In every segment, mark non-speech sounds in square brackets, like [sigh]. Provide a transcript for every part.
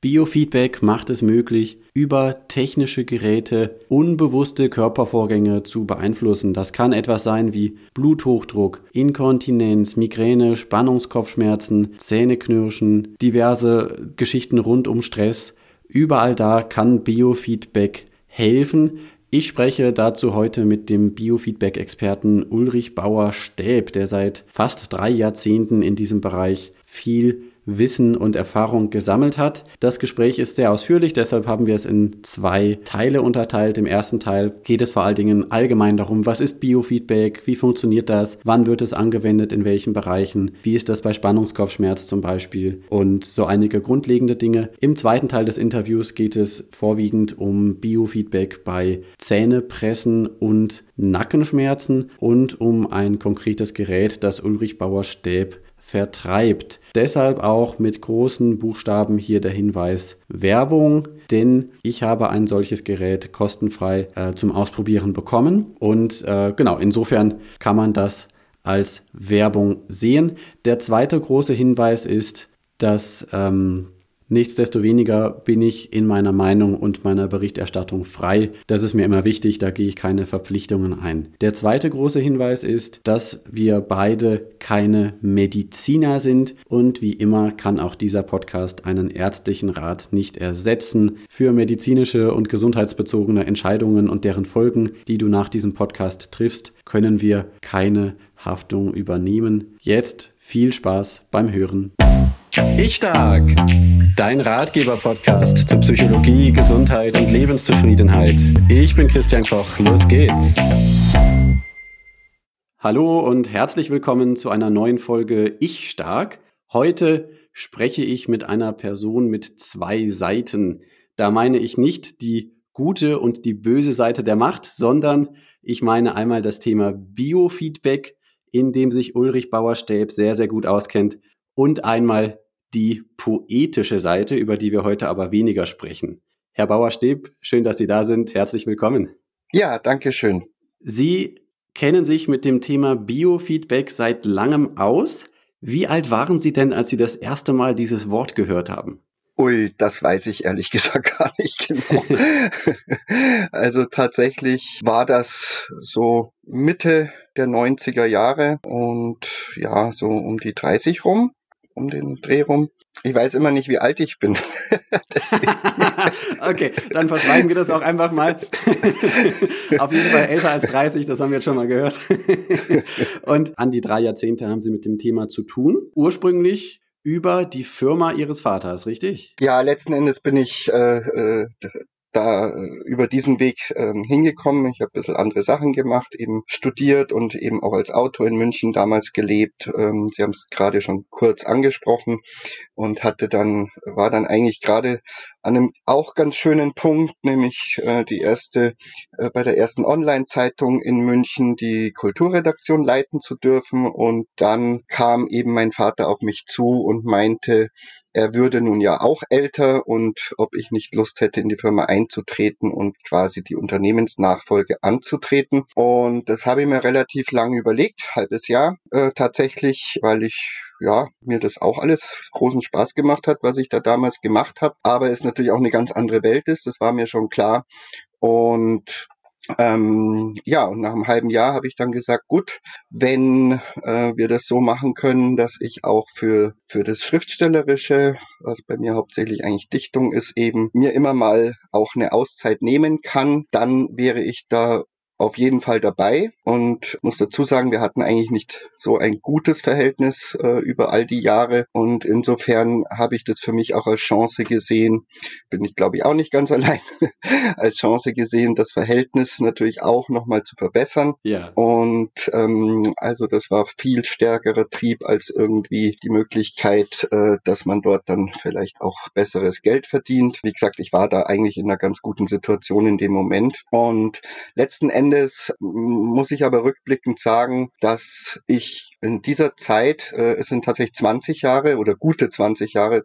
Biofeedback macht es möglich, über technische Geräte unbewusste Körpervorgänge zu beeinflussen. Das kann etwas sein wie Bluthochdruck, Inkontinenz, Migräne, Spannungskopfschmerzen, Zähneknirschen, diverse Geschichten rund um Stress. Überall da kann Biofeedback helfen. Ich spreche dazu heute mit dem Biofeedback-Experten Ulrich Bauer-Stäb, der seit fast drei Jahrzehnten in diesem Bereich viel Wissen und Erfahrung gesammelt hat. Das Gespräch ist sehr ausführlich, deshalb haben wir es in zwei Teile unterteilt. Im ersten Teil geht es vor allen Dingen allgemein darum, was ist Biofeedback, wie funktioniert das, wann wird es angewendet, in welchen Bereichen, wie ist das bei Spannungskopfschmerz zum Beispiel und so einige grundlegende Dinge. Im zweiten Teil des Interviews geht es vorwiegend um Biofeedback bei Zähnepressen und Nackenschmerzen und um ein konkretes Gerät, das Ulrich Bauer-Stäb vertreibt. Deshalb auch mit großen Buchstaben hier der Hinweis Werbung, denn ich habe ein solches Gerät kostenfrei äh, zum Ausprobieren bekommen und äh, genau, insofern kann man das als Werbung sehen. Der zweite große Hinweis ist, dass ähm, Nichtsdestoweniger bin ich in meiner Meinung und meiner Berichterstattung frei. Das ist mir immer wichtig, da gehe ich keine Verpflichtungen ein. Der zweite große Hinweis ist, dass wir beide keine Mediziner sind und wie immer kann auch dieser Podcast einen ärztlichen Rat nicht ersetzen. Für medizinische und gesundheitsbezogene Entscheidungen und deren Folgen, die du nach diesem Podcast triffst, können wir keine Haftung übernehmen. Jetzt viel Spaß beim Hören. Ich stark. Dein Ratgeber-Podcast zu Psychologie, Gesundheit und Lebenszufriedenheit. Ich bin Christian Koch. Los geht's. Hallo und herzlich willkommen zu einer neuen Folge Ich stark. Heute spreche ich mit einer Person mit zwei Seiten. Da meine ich nicht die gute und die böse Seite der Macht, sondern ich meine einmal das Thema Biofeedback, in dem sich Ulrich Bauerstäb sehr, sehr gut auskennt und einmal die poetische Seite, über die wir heute aber weniger sprechen. Herr Bauer-Steb, schön, dass Sie da sind. Herzlich willkommen. Ja, danke schön. Sie kennen sich mit dem Thema Biofeedback seit langem aus. Wie alt waren Sie denn, als Sie das erste Mal dieses Wort gehört haben? Ui, das weiß ich ehrlich [laughs] gesagt gar nicht genau. [laughs] also tatsächlich war das so Mitte der 90er Jahre und ja, so um die 30 rum um den Dreh rum. Ich weiß immer nicht, wie alt ich bin. [laughs] okay, dann verschweigen wir das auch einfach mal. [laughs] Auf jeden Fall älter als 30, das haben wir jetzt schon mal gehört. [laughs] Und an die drei Jahrzehnte haben Sie mit dem Thema zu tun. Ursprünglich über die Firma Ihres Vaters, richtig? Ja, letzten Endes bin ich äh, äh da äh, über diesen Weg ähm, hingekommen. Ich habe ein bisschen andere Sachen gemacht, eben studiert und eben auch als Autor in München damals gelebt. Ähm, Sie haben es gerade schon kurz angesprochen und hatte dann, war dann eigentlich gerade an einem auch ganz schönen Punkt, nämlich äh, die erste, äh, bei der ersten Online-Zeitung in München die Kulturredaktion leiten zu dürfen. Und dann kam eben mein Vater auf mich zu und meinte, er würde nun ja auch älter und ob ich nicht Lust hätte, in die Firma einzutreten und quasi die Unternehmensnachfolge anzutreten. Und das habe ich mir relativ lange überlegt, halbes Jahr äh, tatsächlich, weil ich ja, mir das auch alles großen Spaß gemacht hat, was ich da damals gemacht habe. Aber es natürlich auch eine ganz andere Welt ist, das war mir schon klar. Und ähm, ja, und nach einem halben Jahr habe ich dann gesagt, gut, wenn äh, wir das so machen können, dass ich auch für, für das Schriftstellerische, was bei mir hauptsächlich eigentlich Dichtung ist, eben mir immer mal auch eine Auszeit nehmen kann, dann wäre ich da auf jeden Fall dabei und muss dazu sagen, wir hatten eigentlich nicht so ein gutes Verhältnis äh, über all die Jahre und insofern habe ich das für mich auch als Chance gesehen, bin ich glaube ich auch nicht ganz [laughs] allein, [laughs] als Chance gesehen, das Verhältnis natürlich auch nochmal zu verbessern. Ja. Und ähm, also das war viel stärkerer Trieb als irgendwie die Möglichkeit, äh, dass man dort dann vielleicht auch besseres Geld verdient. Wie gesagt, ich war da eigentlich in einer ganz guten Situation in dem Moment und letzten Endes Endes muss ich aber rückblickend sagen, dass ich in dieser Zeit, äh, es sind tatsächlich 20 Jahre oder gute 20 Jahre,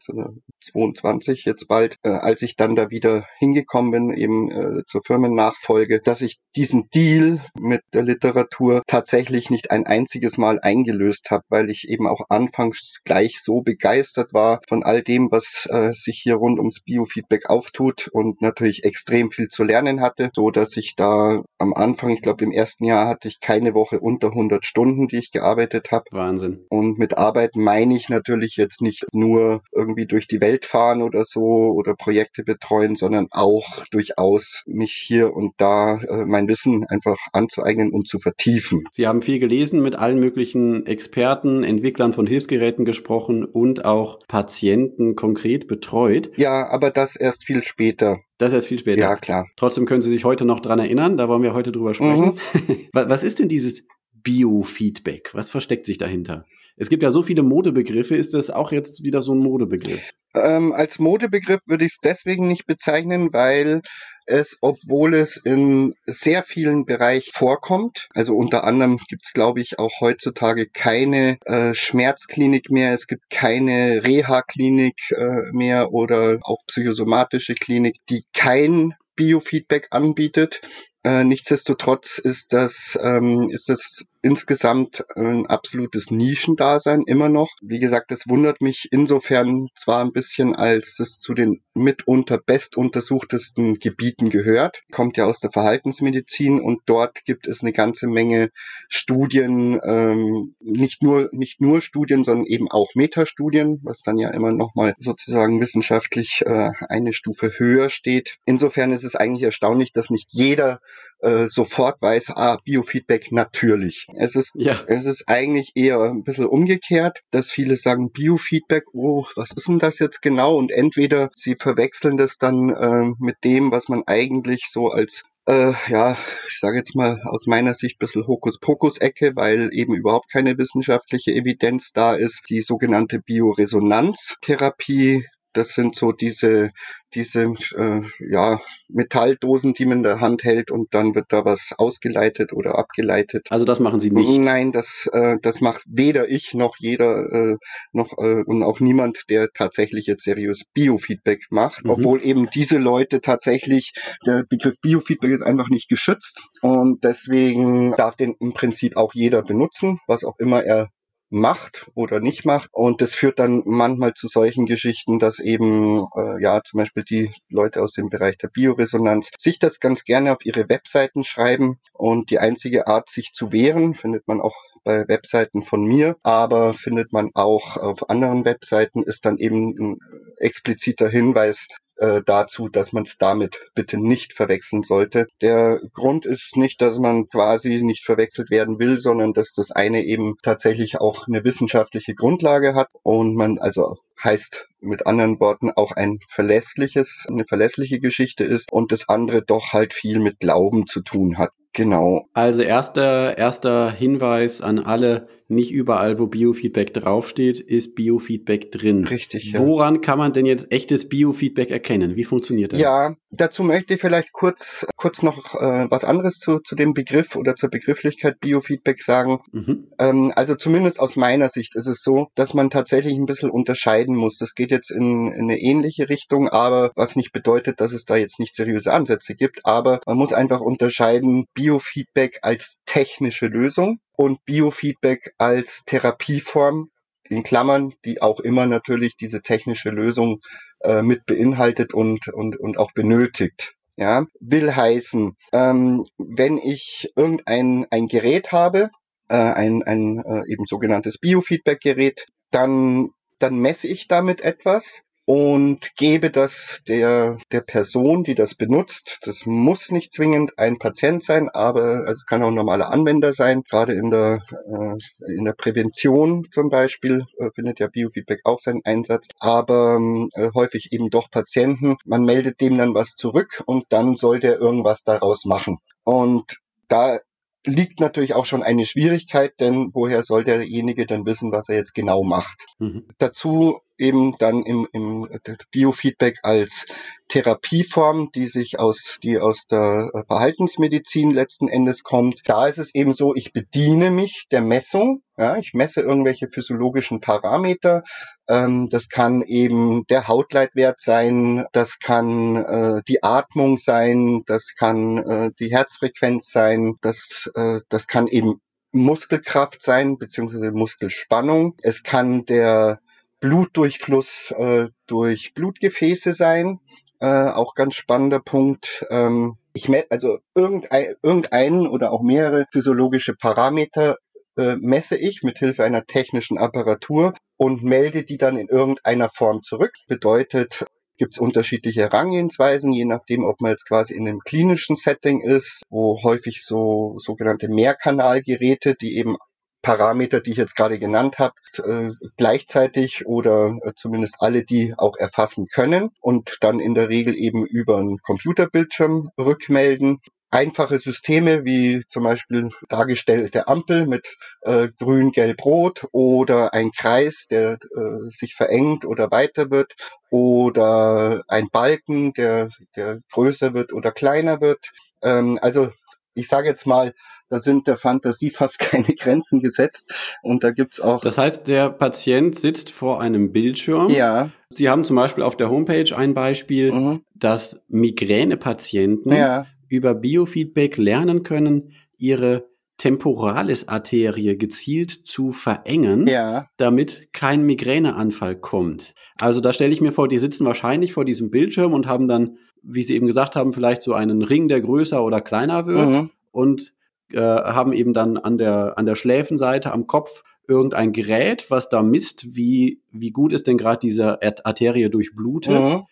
22 jetzt bald, äh, als ich dann da wieder hingekommen bin, eben äh, zur Firmennachfolge, dass ich diesen Deal mit der Literatur tatsächlich nicht ein einziges Mal eingelöst habe, weil ich eben auch anfangs gleich so begeistert war von all dem, was äh, sich hier rund ums Biofeedback auftut und natürlich extrem viel zu lernen hatte, so dass ich da am Anfang, ich glaube im ersten Jahr hatte ich keine Woche unter 100 Stunden, die ich gearbeitet habe. Wahnsinn. Und mit Arbeit meine ich natürlich jetzt nicht nur irgendwie durch die Welt fahren oder so oder Projekte betreuen, sondern auch durchaus mich hier und da äh, mein Wissen einfach anzueignen und zu vertiefen. Sie haben viel gelesen, mit allen möglichen Experten, Entwicklern von Hilfsgeräten gesprochen und auch Patienten konkret betreut. Ja, aber das erst viel später. Das erst viel später. Ja, klar. Trotzdem können Sie sich heute noch dran erinnern, da wollen wir heute drüber sprechen. Mhm. [laughs] Was ist denn dieses Biofeedback? Was versteckt sich dahinter? Es gibt ja so viele Modebegriffe. Ist das auch jetzt wieder so ein Modebegriff? Ähm, als Modebegriff würde ich es deswegen nicht bezeichnen, weil es, obwohl es in sehr vielen Bereichen vorkommt, also unter anderem gibt es, glaube ich, auch heutzutage keine äh, Schmerzklinik mehr, es gibt keine Reha-Klinik äh, mehr oder auch psychosomatische Klinik, die kein Biofeedback anbietet. Äh, nichtsdestotrotz ist das, ähm, ist das insgesamt ein absolutes Nischendasein immer noch. Wie gesagt, es wundert mich insofern zwar ein bisschen, als es zu den mitunter bestuntersuchtesten Gebieten gehört, kommt ja aus der Verhaltensmedizin und dort gibt es eine ganze Menge Studien, ähm, nicht nur nicht nur Studien, sondern eben auch Metastudien, was dann ja immer noch mal sozusagen wissenschaftlich äh, eine Stufe höher steht. Insofern ist es eigentlich erstaunlich, dass nicht jeder äh, sofort weiß, ah, Biofeedback natürlich. Es ist, ja. es ist eigentlich eher ein bisschen umgekehrt, dass viele sagen Biofeedback, oh, was ist denn das jetzt genau? Und entweder sie verwechseln das dann äh, mit dem, was man eigentlich so als äh, ja, ich sage jetzt mal aus meiner Sicht ein bisschen Hokuspokus-Ecke, weil eben überhaupt keine wissenschaftliche Evidenz da ist. Die sogenannte Bioresonanztherapie das sind so diese, diese äh, ja, Metalldosen, die man in der Hand hält und dann wird da was ausgeleitet oder abgeleitet. Also das machen Sie nicht? Nein, das, äh, das macht weder ich noch jeder äh, noch äh, und auch niemand, der tatsächlich jetzt seriös Biofeedback macht. Mhm. Obwohl eben diese Leute tatsächlich, der Begriff Biofeedback ist einfach nicht geschützt und deswegen darf den im Prinzip auch jeder benutzen, was auch immer er macht oder nicht macht. Und das führt dann manchmal zu solchen Geschichten, dass eben, äh, ja, zum Beispiel die Leute aus dem Bereich der Bioresonanz sich das ganz gerne auf ihre Webseiten schreiben. Und die einzige Art, sich zu wehren, findet man auch bei Webseiten von mir, aber findet man auch auf anderen Webseiten, ist dann eben ein expliziter Hinweis äh, dazu, dass man es damit bitte nicht verwechseln sollte. Der Grund ist nicht, dass man quasi nicht verwechselt werden will, sondern dass das eine eben tatsächlich auch eine wissenschaftliche Grundlage hat und man also heißt mit anderen Worten auch ein verlässliches, eine verlässliche Geschichte ist und das andere doch halt viel mit Glauben zu tun hat. Genau. Also erster, erster Hinweis an alle, nicht überall, wo Biofeedback draufsteht, ist Biofeedback drin. Richtig. Ja. Woran kann man denn jetzt echtes Biofeedback erkennen? Wie funktioniert das? Ja, dazu möchte ich vielleicht kurz, kurz noch äh, was anderes zu, zu dem Begriff oder zur Begrifflichkeit Biofeedback sagen. Mhm. Ähm, also zumindest aus meiner Sicht ist es so, dass man tatsächlich ein bisschen unterscheiden muss. Das geht jetzt in, in eine ähnliche Richtung, aber was nicht bedeutet, dass es da jetzt nicht seriöse Ansätze gibt. Aber man muss einfach unterscheiden Biofeedback als technische Lösung und Biofeedback als Therapieform in Klammern, die auch immer natürlich diese technische Lösung äh, mit beinhaltet und, und, und auch benötigt. Ja, will heißen, ähm, wenn ich irgendein ein Gerät habe, äh, ein, ein äh, eben sogenanntes Biofeedback-Gerät, dann, dann messe ich damit etwas und gebe das der, der Person, die das benutzt. Das muss nicht zwingend ein Patient sein, aber also kann auch ein normaler Anwender sein. Gerade in der, äh, in der Prävention zum Beispiel äh, findet ja Biofeedback auch seinen Einsatz, aber äh, häufig eben doch Patienten. Man meldet dem dann was zurück und dann soll der irgendwas daraus machen. Und da liegt natürlich auch schon eine Schwierigkeit, denn woher soll derjenige denn wissen, was er jetzt genau macht? Mhm. Dazu eben dann im, im Biofeedback als Therapieform, die sich aus, die aus der Verhaltensmedizin letzten Endes kommt. Da ist es eben so, ich bediene mich der Messung. Ja, ich messe irgendwelche physiologischen Parameter. Ähm, das kann eben der Hautleitwert sein, das kann äh, die Atmung sein, das kann äh, die Herzfrequenz sein, das, äh, das kann eben Muskelkraft sein, beziehungsweise Muskelspannung. Es kann der Blutdurchfluss äh, durch Blutgefäße sein. Äh, auch ganz spannender Punkt. Ähm, ich messe also irgendein, irgendeinen oder auch mehrere physiologische Parameter äh, messe ich mit Hilfe einer technischen Apparatur und melde die dann in irgendeiner Form zurück. Bedeutet, gibt es unterschiedliche Herangehensweisen, je nachdem, ob man jetzt quasi in einem klinischen Setting ist, wo häufig so sogenannte Mehrkanalgeräte, die eben Parameter, die ich jetzt gerade genannt habe, äh, gleichzeitig oder äh, zumindest alle die auch erfassen können und dann in der Regel eben über einen Computerbildschirm rückmelden. Einfache Systeme wie zum Beispiel dargestellte Ampel mit äh, grün, gelb, rot oder ein Kreis, der äh, sich verengt oder weiter wird oder ein Balken, der, der größer wird oder kleiner wird. Ähm, also ich sage jetzt mal, da sind der Fantasie [laughs] fast keine Grenzen gesetzt. Und da gibt's auch. Das heißt, der Patient sitzt vor einem Bildschirm. Ja. Sie haben zum Beispiel auf der Homepage ein Beispiel, mhm. dass Migränepatienten ja. über Biofeedback lernen können, ihre Temporalis-Arterie gezielt zu verengen, ja. damit kein Migräneanfall kommt. Also da stelle ich mir vor, die sitzen wahrscheinlich vor diesem Bildschirm und haben dann, wie Sie eben gesagt haben, vielleicht so einen Ring, der größer oder kleiner wird mhm. und äh, haben eben dann an der, an der Schläfenseite am Kopf irgendein Gerät, was da misst, wie, wie gut ist denn gerade diese Arterie durchblutet. Mhm.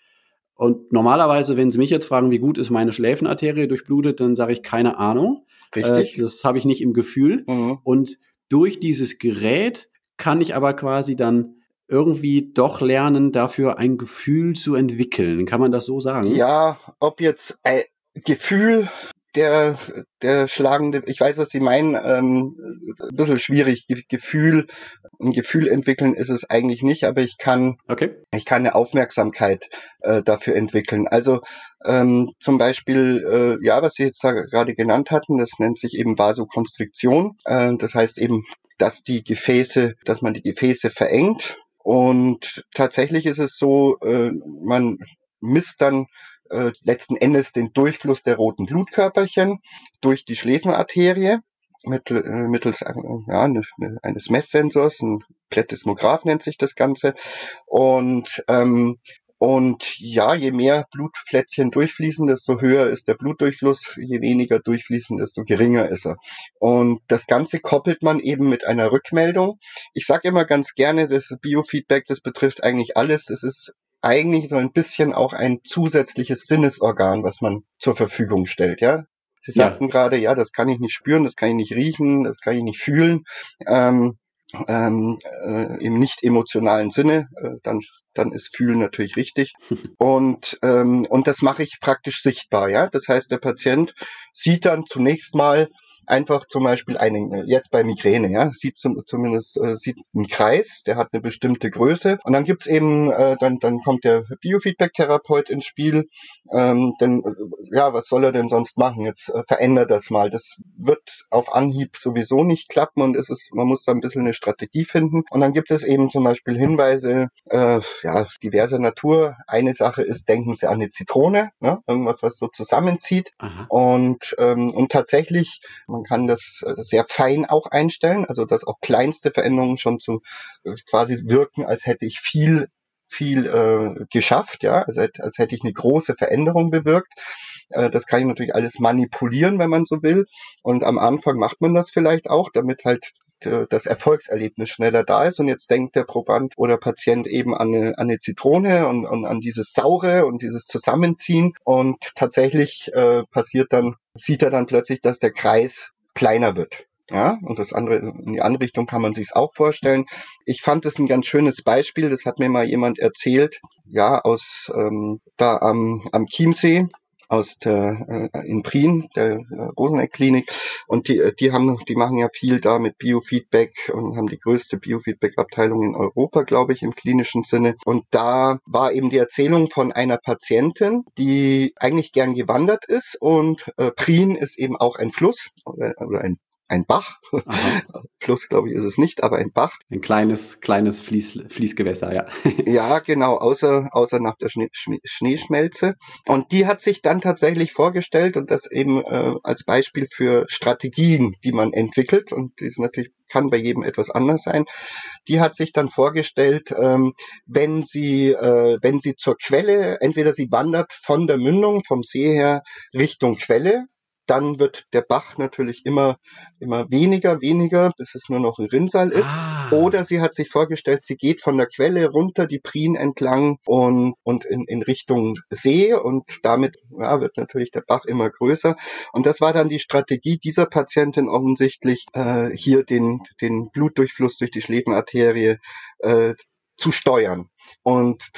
Und normalerweise, wenn Sie mich jetzt fragen, wie gut ist meine Schläfenarterie durchblutet, dann sage ich keine Ahnung. Richtig. Äh, das habe ich nicht im Gefühl. Mhm. Und durch dieses Gerät kann ich aber quasi dann irgendwie doch lernen, dafür ein Gefühl zu entwickeln. Kann man das so sagen? Ja, ob jetzt ein Gefühl der, der schlagende, ich weiß, was Sie meinen, ähm, ein bisschen schwierig. Gefühl, ein Gefühl entwickeln ist es eigentlich nicht, aber ich kann, okay. ich kann eine Aufmerksamkeit äh, dafür entwickeln. Also ähm, zum Beispiel, äh, ja, was Sie jetzt da gerade genannt hatten, das nennt sich eben Vasokonstriktion. Äh, das heißt eben, dass die Gefäße, dass man die Gefäße verengt. Und tatsächlich ist es so, äh, man misst dann äh, letzten Endes den Durchfluss der roten Blutkörperchen durch die Schläfenarterie äh, mittels ja, ne, ne, eines Messsensors, ein Plätismograph nennt sich das Ganze. Und ähm, und ja, je mehr Blutplättchen durchfließen, desto höher ist der Blutdurchfluss, je weniger durchfließen, desto geringer ist er. Und das Ganze koppelt man eben mit einer Rückmeldung. Ich sage immer ganz gerne, das Biofeedback, das betrifft eigentlich alles. Das ist eigentlich so ein bisschen auch ein zusätzliches Sinnesorgan, was man zur Verfügung stellt, ja. Sie sagten ja. gerade, ja, das kann ich nicht spüren, das kann ich nicht riechen, das kann ich nicht fühlen, ähm, ähm, äh, im nicht emotionalen Sinne, äh, dann dann ist Fühlen natürlich richtig. [laughs] Und, ähm, und das mache ich praktisch sichtbar, ja. Das heißt, der Patient sieht dann zunächst mal, einfach zum Beispiel einen, jetzt bei Migräne, ja, sieht zum, zumindest äh, sieht einen Kreis, der hat eine bestimmte Größe und dann gibt's eben, äh, dann, dann kommt der Biofeedback-Therapeut ins Spiel, ähm, denn äh, ja, was soll er denn sonst machen? Jetzt äh, verändert das mal. Das wird auf Anhieb sowieso nicht klappen und es ist, man muss da ein bisschen eine Strategie finden. Und dann gibt es eben zum Beispiel Hinweise, äh, ja, diverser Natur. Eine Sache ist, denken Sie an eine Zitrone, ne? irgendwas, was so zusammenzieht. Aha. Und, ähm, und tatsächlich, man kann das äh, sehr fein auch einstellen, also dass auch kleinste Veränderungen schon zu äh, quasi wirken, als hätte ich viel viel äh, geschafft, ja, als, als hätte ich eine große Veränderung bewirkt. Äh, das kann ich natürlich alles manipulieren, wenn man so will. Und am Anfang macht man das vielleicht auch, damit halt das Erfolgserlebnis schneller da ist und jetzt denkt der Proband oder Patient eben an eine, an eine Zitrone und, und an dieses Saure und dieses Zusammenziehen und tatsächlich äh, passiert dann, sieht er dann plötzlich, dass der Kreis kleiner wird. Ja, und das andere, in die andere Richtung kann man sich auch vorstellen. Ich fand es ein ganz schönes Beispiel, das hat mir mal jemand erzählt, ja, aus ähm, da am, am Chiemsee aus der äh, in Prien, der äh, Roseneck-Klinik. Und die, die haben, die machen ja viel da mit Biofeedback und haben die größte Biofeedback-Abteilung in Europa, glaube ich, im klinischen Sinne. Und da war eben die Erzählung von einer Patientin, die eigentlich gern gewandert ist und äh, Prien ist eben auch ein Fluss oder, oder ein ein Bach. Fluss, [laughs] glaube ich, ist es nicht, aber ein Bach. Ein kleines, kleines Fließ, Fließgewässer, ja. [laughs] ja, genau, außer, außer nach der Schnee, Schneeschmelze. Und die hat sich dann tatsächlich vorgestellt und das eben äh, als Beispiel für Strategien, die man entwickelt. Und die ist natürlich kann bei jedem etwas anders sein. Die hat sich dann vorgestellt, ähm, wenn sie, äh, wenn sie zur Quelle, entweder sie wandert von der Mündung, vom See her Richtung Quelle, dann wird der Bach natürlich immer, immer weniger, weniger, bis es nur noch ein Rinnsal ist. Ah. Oder sie hat sich vorgestellt, sie geht von der Quelle runter, die Prien entlang und, und in, in Richtung See und damit ja, wird natürlich der Bach immer größer. Und das war dann die Strategie dieser Patientin offensichtlich, äh, hier den, den Blutdurchfluss durch die Schläfenarterie äh, zu steuern. Und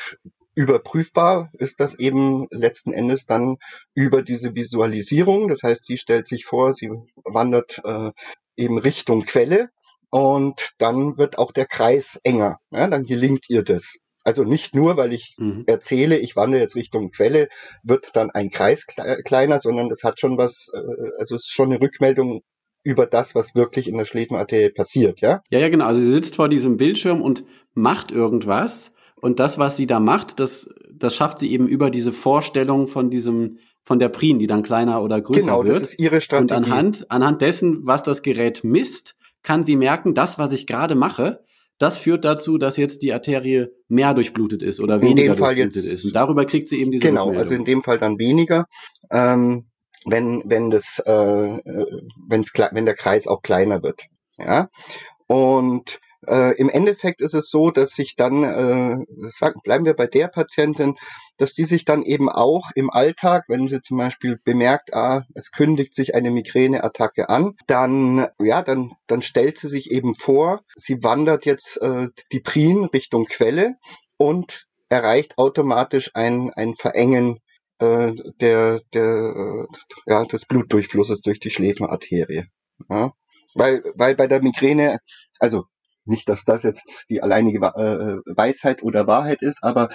überprüfbar ist das eben letzten Endes dann über diese Visualisierung. Das heißt, sie stellt sich vor, sie wandert äh, eben Richtung Quelle und dann wird auch der Kreis enger. Ja, dann gelingt ihr das. Also nicht nur, weil ich mhm. erzähle, ich wandere jetzt Richtung Quelle, wird dann ein Kreis kleiner, sondern das hat schon was, äh, also es ist schon eine Rückmeldung über das, was wirklich in der Schläfenarterie passiert, ja? Ja, ja, genau. Also sie sitzt vor diesem Bildschirm und macht irgendwas und das, was sie da macht, das, das schafft sie eben über diese Vorstellung von diesem, von der Prien, die dann kleiner oder größer genau, wird. Genau, das ist ihre Strategie. Und anhand, anhand dessen, was das Gerät misst, kann sie merken, das, was ich gerade mache, das führt dazu, dass jetzt die Arterie mehr durchblutet ist oder weniger durchblutet jetzt, ist. Und darüber kriegt sie eben diese Genau, also in dem Fall dann weniger. Ähm, wenn wenn das äh, äh wenn's, wenn der Kreis auch kleiner wird, ja und äh, Im Endeffekt ist es so, dass sich dann, äh, sagen, bleiben wir bei der Patientin, dass die sich dann eben auch im Alltag, wenn sie zum Beispiel bemerkt, ah, es kündigt sich eine Migräneattacke an, dann, ja, dann, dann stellt sie sich eben vor, sie wandert jetzt äh, die Prien Richtung Quelle und erreicht automatisch ein, ein Verengen äh, der, der, äh, ja, des Blutdurchflusses durch die Schläfenarterie. Ja? Weil, weil bei der Migräne, also nicht, dass das jetzt die alleinige äh, Weisheit oder Wahrheit ist, aber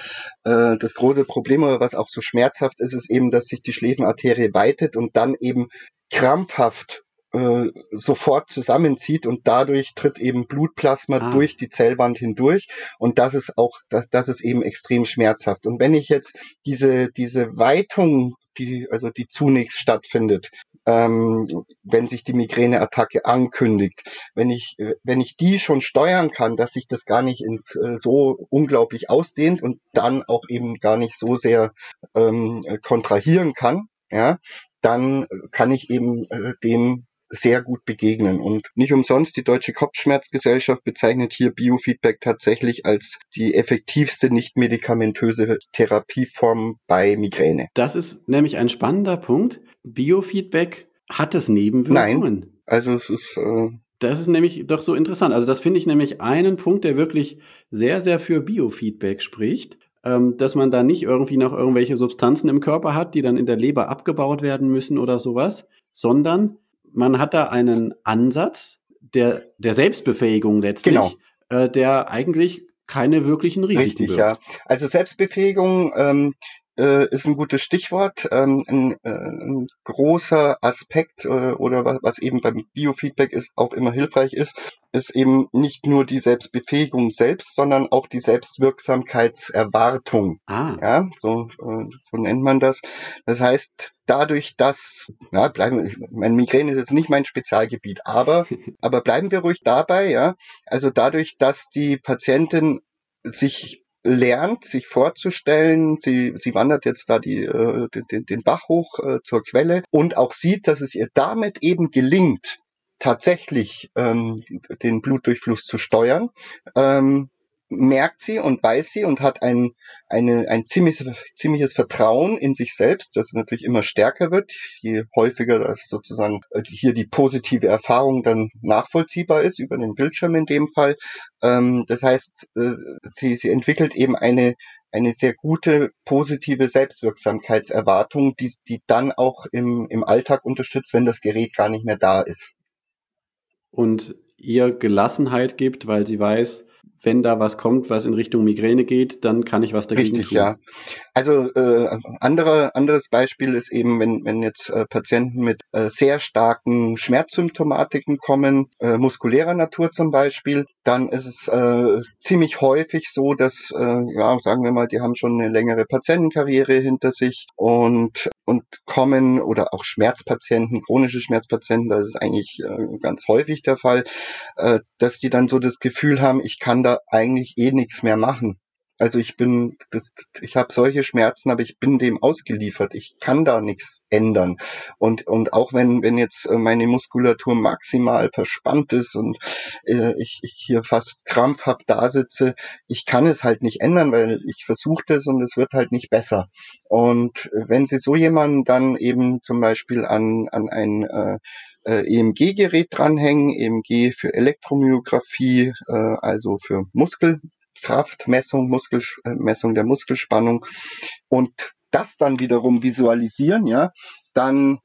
äh, das große Problem, was auch so schmerzhaft ist, ist eben, dass sich die Schläfenarterie weitet und dann eben krampfhaft äh, sofort zusammenzieht und dadurch tritt eben Blutplasma ah. durch die Zellwand hindurch und das ist auch, das, das ist eben extrem schmerzhaft. Und wenn ich jetzt diese, diese Weitung die, also die zunächst stattfindet, ähm, wenn sich die Migräneattacke ankündigt. Wenn ich, äh, wenn ich die schon steuern kann, dass sich das gar nicht ins, äh, so unglaublich ausdehnt und dann auch eben gar nicht so sehr ähm, kontrahieren kann, ja, dann kann ich eben äh, dem sehr gut begegnen. Und nicht umsonst, die Deutsche Kopfschmerzgesellschaft bezeichnet hier Biofeedback tatsächlich als die effektivste nicht medikamentöse Therapieform bei Migräne. Das ist nämlich ein spannender Punkt. Biofeedback hat es Nebenwirkungen? Nein, also es ist... Äh das ist nämlich doch so interessant. Also das finde ich nämlich einen Punkt, der wirklich sehr, sehr für Biofeedback spricht ähm, dass man da nicht irgendwie noch irgendwelche Substanzen im Körper hat, die dann in der Leber abgebaut werden müssen oder sowas, sondern man hat da einen Ansatz der, der Selbstbefähigung letztlich, genau. äh, der eigentlich keine wirklichen Risiken Richtig, birgt. ja. Also Selbstbefähigung ähm, äh, ist ein gutes Stichwort. Ähm, ein, äh, ein großer Aspekt äh, oder was, was eben beim Biofeedback ist, auch immer hilfreich ist, ist eben nicht nur die Selbstbefähigung selbst, sondern auch die Selbstwirksamkeitserwartung. Ah. Ja, so, äh, so nennt man das. Das heißt, dadurch, dass, ja, bleiben, mein Migräne ist jetzt nicht mein Spezialgebiet, aber, [laughs] aber bleiben wir ruhig dabei, ja. Also dadurch, dass die Patientin sich lernt, sich vorzustellen, sie, sie wandert jetzt da die, äh, den, den Bach hoch äh, zur Quelle und auch sieht, dass es ihr damit eben gelingt, tatsächlich ähm, den Blutdurchfluss zu steuern, ähm, merkt sie und weiß sie und hat ein, eine, ein ziemliches, ziemliches Vertrauen in sich selbst, das natürlich immer stärker wird, je häufiger das sozusagen äh, hier die positive Erfahrung dann nachvollziehbar ist, über den Bildschirm in dem Fall. Ähm, das heißt, äh, sie, sie entwickelt eben eine, eine sehr gute positive Selbstwirksamkeitserwartung, die, die dann auch im, im Alltag unterstützt, wenn das Gerät gar nicht mehr da ist. Und ihr Gelassenheit gibt, weil sie weiß, wenn da was kommt, was in Richtung Migräne geht, dann kann ich was dagegen Richtig, tun. ja. Also äh, andere, anderes Beispiel ist eben, wenn, wenn jetzt äh, Patienten mit äh, sehr starken Schmerzsymptomatiken kommen, äh, muskulärer Natur zum Beispiel, dann ist es äh, ziemlich häufig so, dass, äh, ja, sagen wir mal, die haben schon eine längere Patientenkarriere hinter sich und und kommen oder auch Schmerzpatienten, chronische Schmerzpatienten, das ist eigentlich äh, ganz häufig der Fall, äh, dass die dann so das Gefühl haben, ich kann da eigentlich eh nichts mehr machen. Also ich bin, das, ich habe solche Schmerzen, aber ich bin dem ausgeliefert. Ich kann da nichts ändern. Und und auch wenn wenn jetzt äh, meine Muskulatur maximal verspannt ist und äh, ich, ich hier fast krampfhaft da sitze, ich kann es halt nicht ändern, weil ich versuche das und es wird halt nicht besser. Und wenn Sie so jemanden dann eben zum Beispiel an an ein äh, äh EMG-Gerät dranhängen, EMG für Elektromyographie, äh, also für Muskel, Kraftmessung, Muskelmessung der Muskelspannung. Und das dann wiederum visualisieren, ja, dann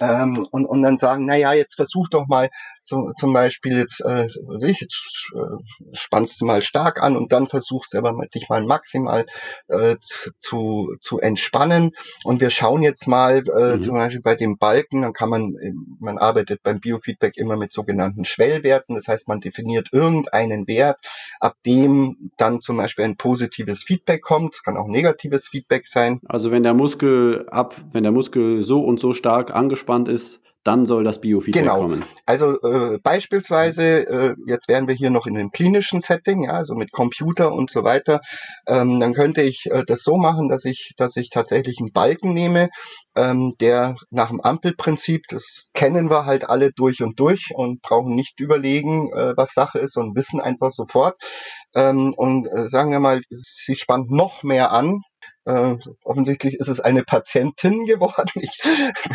ähm, und, und dann sagen, na ja, jetzt versuch doch mal so, zum Beispiel jetzt, äh, ich, jetzt äh, spannst du mal stark an und dann versuchst du aber dich mal maximal äh, zu, zu entspannen und wir schauen jetzt mal äh, mhm. zum Beispiel bei dem Balken, dann kann man, man arbeitet beim Biofeedback immer mit sogenannten Schwellwerten, das heißt man definiert irgendeinen Wert, ab dem dann zum Beispiel ein positives Feedback kommt, kann auch negatives Feedback sein. Also wenn der Muskel ab, wenn der Muskel so und so stark angespannt ist, dann soll das Biofeedback genau. kommen. Also äh, beispielsweise, äh, jetzt wären wir hier noch in einem klinischen Setting, ja, also mit Computer und so weiter, ähm, dann könnte ich äh, das so machen, dass ich, dass ich tatsächlich einen Balken nehme, ähm, der nach dem Ampelprinzip, das kennen wir halt alle durch und durch und brauchen nicht überlegen, äh, was Sache ist und wissen einfach sofort. Ähm, und äh, sagen wir mal, sie spannt noch mehr an, äh, offensichtlich ist es eine Patientin [laughs] geworden. Ich,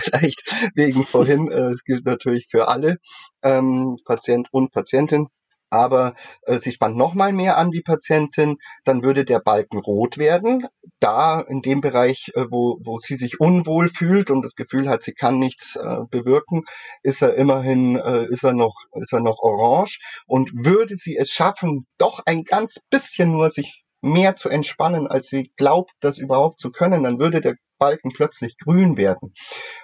vielleicht wegen vorhin, äh, es gilt natürlich für alle, ähm, Patient und Patientin. Aber äh, sie spannt nochmal mehr an die Patientin, dann würde der Balken rot werden. Da in dem Bereich, äh, wo, wo sie sich unwohl fühlt und das Gefühl hat, sie kann nichts äh, bewirken, ist er immerhin, äh, ist er noch, ist er noch orange. Und würde sie es schaffen, doch ein ganz bisschen nur sich mehr zu entspannen, als sie glaubt, das überhaupt zu können, dann würde der Balken plötzlich grün werden.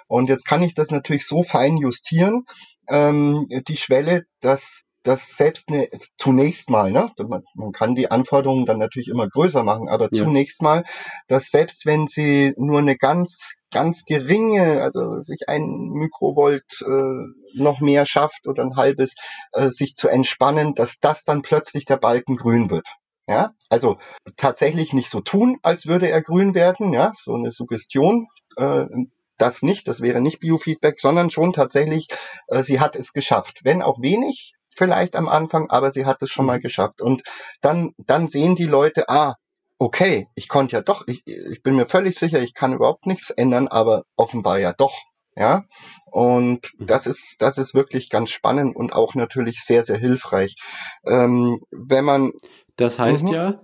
Und jetzt kann ich das natürlich so fein justieren, ähm, die Schwelle, dass das selbst eine, zunächst mal, ne, man, man, kann die Anforderungen dann natürlich immer größer machen, aber ja. zunächst mal, dass selbst wenn sie nur eine ganz, ganz geringe, also sich ein Mikrovolt äh, noch mehr schafft oder ein halbes, äh, sich zu entspannen, dass das dann plötzlich der Balken grün wird. Ja, also tatsächlich nicht so tun, als würde er grün werden, ja, so eine Suggestion, äh, das nicht, das wäre nicht Biofeedback, sondern schon tatsächlich, äh, sie hat es geschafft. Wenn auch wenig, vielleicht am Anfang, aber sie hat es schon mal mhm. geschafft. Und dann, dann sehen die Leute, ah, okay, ich konnte ja doch, ich, ich bin mir völlig sicher, ich kann überhaupt nichts ändern, aber offenbar ja doch. Ja, und mhm. das ist, das ist wirklich ganz spannend und auch natürlich sehr, sehr hilfreich. Ähm, wenn man das heißt mhm. ja,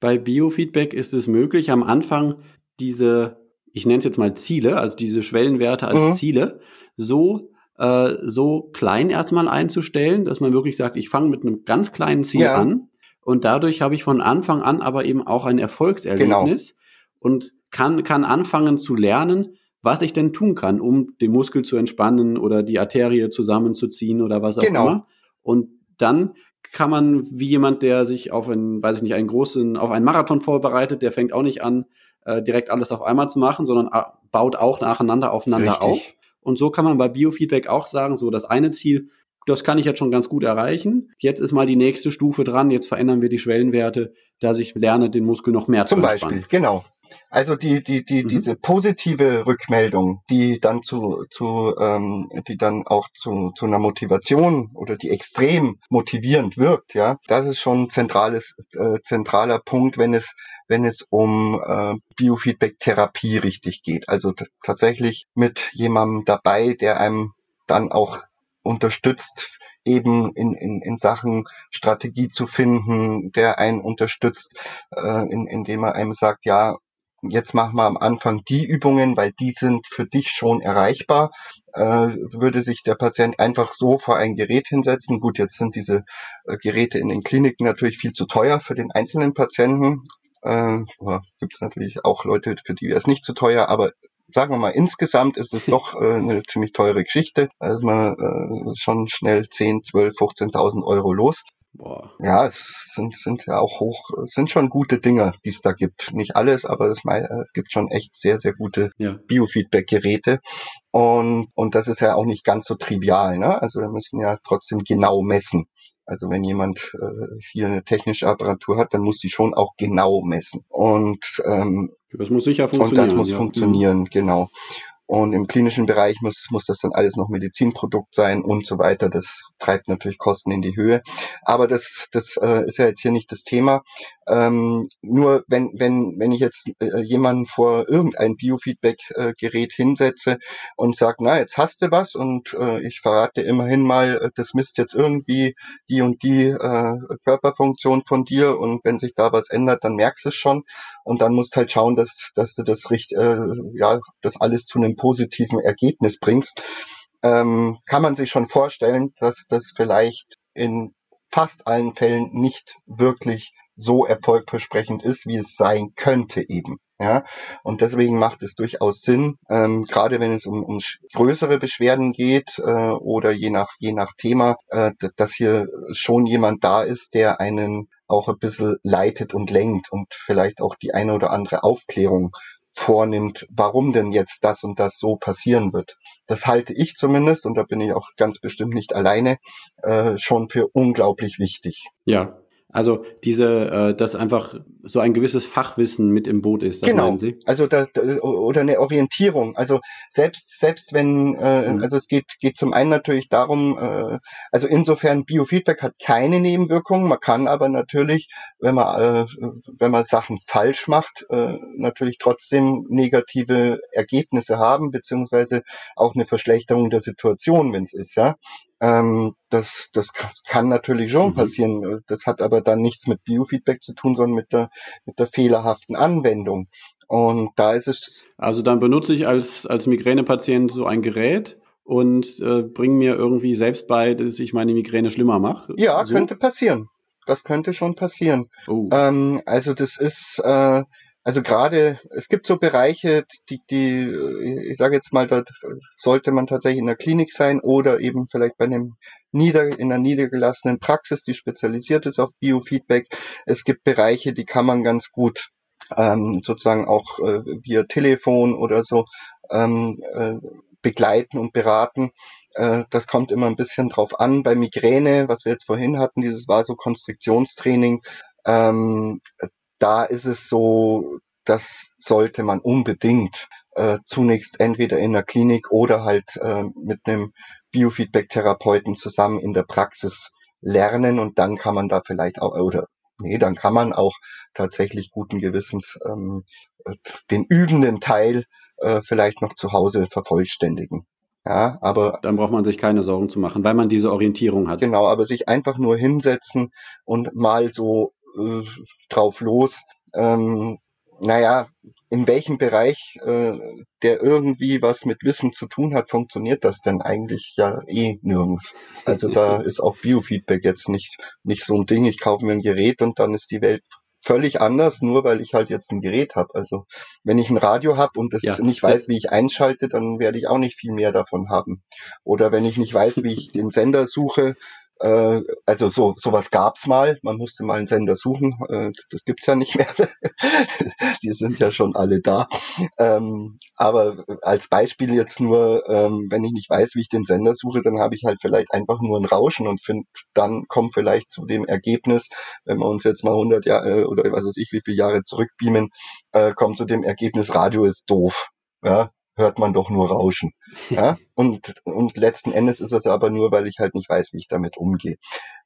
bei Biofeedback ist es möglich, am Anfang diese, ich nenne es jetzt mal Ziele, also diese Schwellenwerte als mhm. Ziele, so äh, so klein erstmal einzustellen, dass man wirklich sagt, ich fange mit einem ganz kleinen Ziel ja. an und dadurch habe ich von Anfang an aber eben auch ein Erfolgserlebnis genau. und kann, kann anfangen zu lernen, was ich denn tun kann, um den Muskel zu entspannen oder die Arterie zusammenzuziehen oder was auch genau. immer. Und dann kann man wie jemand, der sich auf einen, weiß ich nicht, einen großen, auf einen Marathon vorbereitet, der fängt auch nicht an, äh, direkt alles auf einmal zu machen, sondern äh, baut auch nacheinander aufeinander Richtig. auf. Und so kann man bei Biofeedback auch sagen, so das eine Ziel, das kann ich jetzt schon ganz gut erreichen. Jetzt ist mal die nächste Stufe dran. Jetzt verändern wir die Schwellenwerte, dass ich lerne, den Muskel noch mehr Zum zu entspannen. Beispiel, genau. Also die, die, die, mhm. diese positive Rückmeldung, die dann zu, zu ähm, die dann auch zu, zu einer Motivation oder die extrem motivierend wirkt, ja, das ist schon ein zentrales, äh, zentraler Punkt, wenn es, wenn es um äh, Biofeedback-Therapie richtig geht. Also tatsächlich mit jemandem dabei, der einem dann auch unterstützt, eben in, in, in Sachen Strategie zu finden, der einen unterstützt, äh, in, indem er einem sagt, ja, jetzt machen wir am Anfang die Übungen, weil die sind für dich schon erreichbar. Äh, würde sich der Patient einfach so vor ein Gerät hinsetzen. Gut, jetzt sind diese äh, Geräte in den Kliniken natürlich viel zu teuer für den einzelnen Patienten. Äh, Gibt es natürlich auch Leute, für die wäre es nicht zu teuer, aber sagen wir mal, insgesamt ist es doch äh, eine ziemlich teure Geschichte. Da ist man äh, schon schnell 10, 12, 15.000 Euro los. Boah. Ja, es sind, sind ja auch hoch, sind schon gute Dinge, die es da gibt. Nicht alles, aber es, es gibt schon echt sehr, sehr gute ja. Biofeedback-Geräte. Und, und das ist ja auch nicht ganz so trivial. Ne? Also wir müssen ja trotzdem genau messen. Also wenn jemand äh, hier eine technische Apparatur hat, dann muss sie schon auch genau messen. Und ähm, das muss sicher funktionieren. Und das muss ja. funktionieren, mhm. genau. Und im klinischen Bereich muss, muss das dann alles noch Medizinprodukt sein und so weiter. Das treibt natürlich Kosten in die Höhe. Aber das, das äh, ist ja jetzt hier nicht das Thema. Ähm, nur wenn, wenn, wenn ich jetzt äh, jemanden vor irgendein Biofeedback-Gerät hinsetze und sage, na, jetzt hast du was und äh, ich verrate immerhin mal, äh, das misst jetzt irgendwie die und die äh, Körperfunktion von dir und wenn sich da was ändert, dann merkst du es schon und dann musst halt schauen, dass, dass du das richtig, äh, ja, das alles zu einem positiven Ergebnis bringst. Ähm, kann man sich schon vorstellen, dass das vielleicht in fast allen Fällen nicht wirklich so erfolgversprechend ist, wie es sein könnte eben. Ja, und deswegen macht es durchaus Sinn, ähm, gerade wenn es um, um größere Beschwerden geht äh, oder je nach je nach Thema, äh, dass hier schon jemand da ist, der einen auch ein bisschen leitet und lenkt und vielleicht auch die eine oder andere Aufklärung vornimmt, warum denn jetzt das und das so passieren wird. Das halte ich zumindest, und da bin ich auch ganz bestimmt nicht alleine, äh, schon für unglaublich wichtig. Ja, also diese, äh, dass einfach so ein gewisses Fachwissen mit im Boot ist, das genau. meinen Sie? Also da, oder eine Orientierung. Also selbst selbst wenn, äh, mhm. also es geht geht zum einen natürlich darum, äh, also insofern Biofeedback hat keine Nebenwirkungen. Man kann aber natürlich, wenn man äh, wenn man Sachen falsch macht, äh, natürlich trotzdem negative Ergebnisse haben beziehungsweise auch eine Verschlechterung der Situation, wenn es ist, ja. Ähm, das, das kann natürlich schon mhm. passieren. Das hat aber dann nichts mit Biofeedback zu tun, sondern mit der, mit der fehlerhaften Anwendung. Und da ist es. Also dann benutze ich als, als Migränepatient so ein Gerät und äh, bringe mir irgendwie selbst bei, dass ich meine Migräne schlimmer mache. Ja, so? könnte passieren. Das könnte schon passieren. Oh. Ähm, also das ist, äh, also gerade, es gibt so Bereiche, die, die, ich sage jetzt mal, da sollte man tatsächlich in der Klinik sein oder eben vielleicht bei einem nieder, in einer niedergelassenen Praxis, die spezialisiert ist auf Biofeedback. Es gibt Bereiche, die kann man ganz gut ähm, sozusagen auch äh, via Telefon oder so ähm, äh, begleiten und beraten. Äh, das kommt immer ein bisschen drauf an. Bei Migräne, was wir jetzt vorhin hatten, dieses Vasokonstriktionstraining, ähm, da ist es so, das sollte man unbedingt äh, zunächst entweder in der Klinik oder halt äh, mit einem Biofeedback-Therapeuten zusammen in der Praxis lernen und dann kann man da vielleicht auch, oder nee, dann kann man auch tatsächlich guten Gewissens ähm, den übenden Teil äh, vielleicht noch zu Hause vervollständigen. Ja, aber dann braucht man sich keine Sorgen zu machen, weil man diese Orientierung hat. Genau, aber sich einfach nur hinsetzen und mal so äh, drauf los. Ähm, naja, in welchem Bereich, äh, der irgendwie was mit Wissen zu tun hat, funktioniert das denn eigentlich ja eh nirgends. Also da [laughs] ist auch Biofeedback jetzt nicht, nicht so ein Ding, ich kaufe mir ein Gerät und dann ist die Welt völlig anders, nur weil ich halt jetzt ein Gerät habe. Also wenn ich ein Radio habe und das ja, nicht weiß, wie ich einschalte, dann werde ich auch nicht viel mehr davon haben. Oder wenn ich nicht weiß, wie ich den Sender suche, also so sowas gab's mal. Man musste mal einen Sender suchen. Äh, das gibt's ja nicht mehr. [laughs] Die sind ja schon alle da. Ähm, aber als Beispiel jetzt nur, ähm, wenn ich nicht weiß, wie ich den Sender suche, dann habe ich halt vielleicht einfach nur ein Rauschen und finde, dann kommt vielleicht zu dem Ergebnis, wenn wir uns jetzt mal 100 Jahre oder was weiß ich, wie viele Jahre zurückbeamen, äh, kommt zu dem Ergebnis, Radio ist doof. Ja, hört man doch nur Rauschen. [laughs] Ja? Und, und letzten Endes ist es aber nur, weil ich halt nicht weiß, wie ich damit umgehe.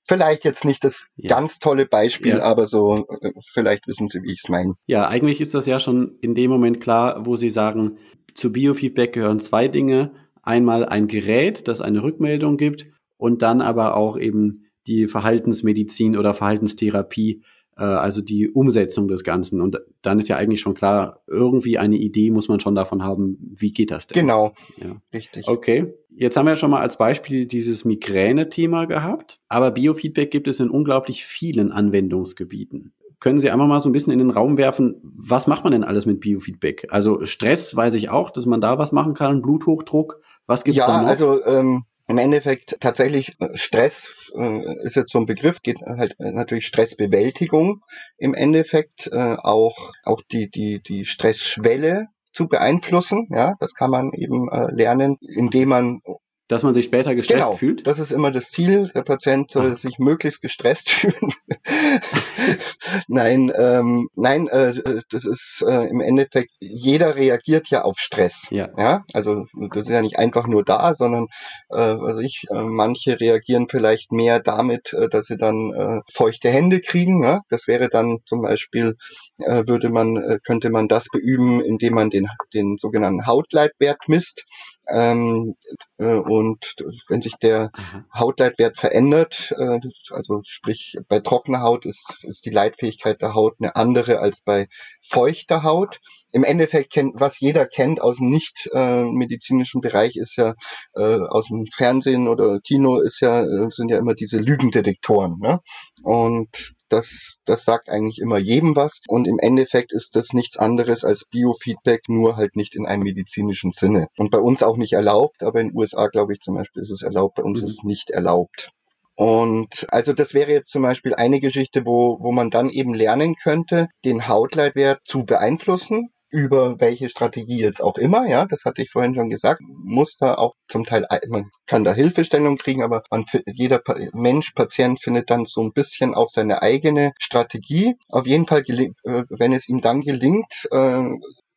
Vielleicht jetzt nicht das ja. ganz tolle Beispiel, ja. aber so, äh, vielleicht wissen Sie, wie ich es meine. Ja, eigentlich ist das ja schon in dem Moment klar, wo Sie sagen, zu Biofeedback gehören zwei Dinge. Einmal ein Gerät, das eine Rückmeldung gibt und dann aber auch eben die Verhaltensmedizin oder Verhaltenstherapie, äh, also die Umsetzung des Ganzen. Und dann ist ja eigentlich schon klar, irgendwie eine Idee muss man schon davon haben, wie geht das denn? Genau, ja. richtig. Okay, jetzt haben wir schon mal als Beispiel dieses Migräne-Thema gehabt, aber Biofeedback gibt es in unglaublich vielen Anwendungsgebieten. Können Sie einmal mal so ein bisschen in den Raum werfen, was macht man denn alles mit Biofeedback? Also Stress weiß ich auch, dass man da was machen kann, Bluthochdruck, was gibt's ja, da noch? Ja, also ähm, im Endeffekt tatsächlich äh, Stress äh, ist jetzt so ein Begriff, geht halt natürlich Stressbewältigung im Endeffekt, äh, auch, auch die, die, die Stressschwelle zu beeinflussen. Ja, das kann man eben äh, lernen, indem man dass man sich später gestresst genau, fühlt? Das ist immer das Ziel. Der Patient soll ah. sich möglichst gestresst [laughs] fühlen. nein, ähm, nein, äh, das ist äh, im Endeffekt, jeder reagiert ja auf Stress. Ja. ja. Also das ist ja nicht einfach nur da, sondern äh, also ich, äh, manche reagieren vielleicht mehr damit, äh, dass sie dann äh, feuchte Hände kriegen. Ja? Das wäre dann zum Beispiel, äh, würde man, äh, könnte man das beüben, indem man den, den sogenannten Hautleitwert misst. Ähm, äh, und wenn sich der Hautleitwert verändert, äh, also sprich bei trockener Haut ist, ist die Leitfähigkeit der Haut eine andere als bei feuchter Haut. Im Endeffekt kennt, was jeder kennt aus dem nicht äh, medizinischen Bereich, ist ja äh, aus dem Fernsehen oder Kino ist ja äh, sind ja immer diese Lügendetektoren. Ne? Und das, das sagt eigentlich immer jedem was. Und im Endeffekt ist das nichts anderes als Biofeedback, nur halt nicht in einem medizinischen Sinne. Und bei uns auch nicht erlaubt, aber in den USA, glaube ich, zum Beispiel ist es erlaubt, bei uns mhm. ist es nicht erlaubt. Und also das wäre jetzt zum Beispiel eine Geschichte, wo, wo man dann eben lernen könnte, den Hautleitwert zu beeinflussen über welche Strategie jetzt auch immer, ja, das hatte ich vorhin schon gesagt, muss da auch zum Teil, man kann da Hilfestellung kriegen, aber man, jeder Mensch, Patient findet dann so ein bisschen auch seine eigene Strategie. Auf jeden Fall, äh, wenn es ihm dann gelingt, äh,